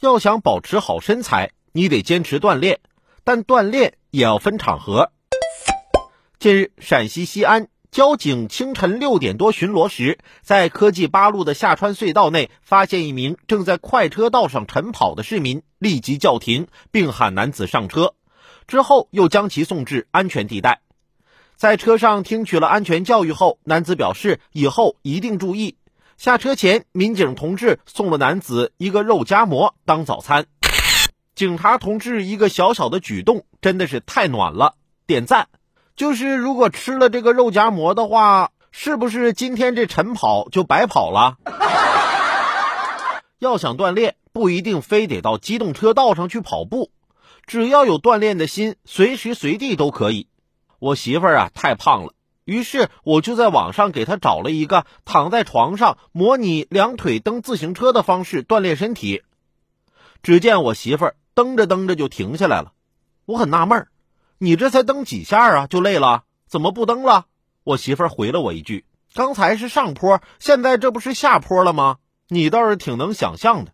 要想保持好身材，你得坚持锻炼，但锻炼也要分场合。近日，陕西西安交警清晨六点多巡逻时，在科技八路的下穿隧道内发现一名正在快车道上晨跑的市民，立即叫停，并喊男子上车，之后又将其送至安全地带。在车上听取了安全教育后，男子表示以后一定注意。下车前，民警同志送了男子一个肉夹馍当早餐。警察同志一个小小的举动真的是太暖了，点赞。就是如果吃了这个肉夹馍的话，是不是今天这晨跑就白跑了？要想锻炼，不一定非得到机动车道上去跑步，只要有锻炼的心，随时随地都可以。我媳妇儿啊太胖了，于是我就在网上给他找了一个躺在床上模拟两腿蹬自行车的方式锻炼身体。只见我媳妇儿蹬着蹬着就停下来了，我很纳闷儿。你这才蹬几下啊，就累了？怎么不蹬了？我媳妇儿回了我一句：“刚才是上坡，现在这不是下坡了吗？”你倒是挺能想象的。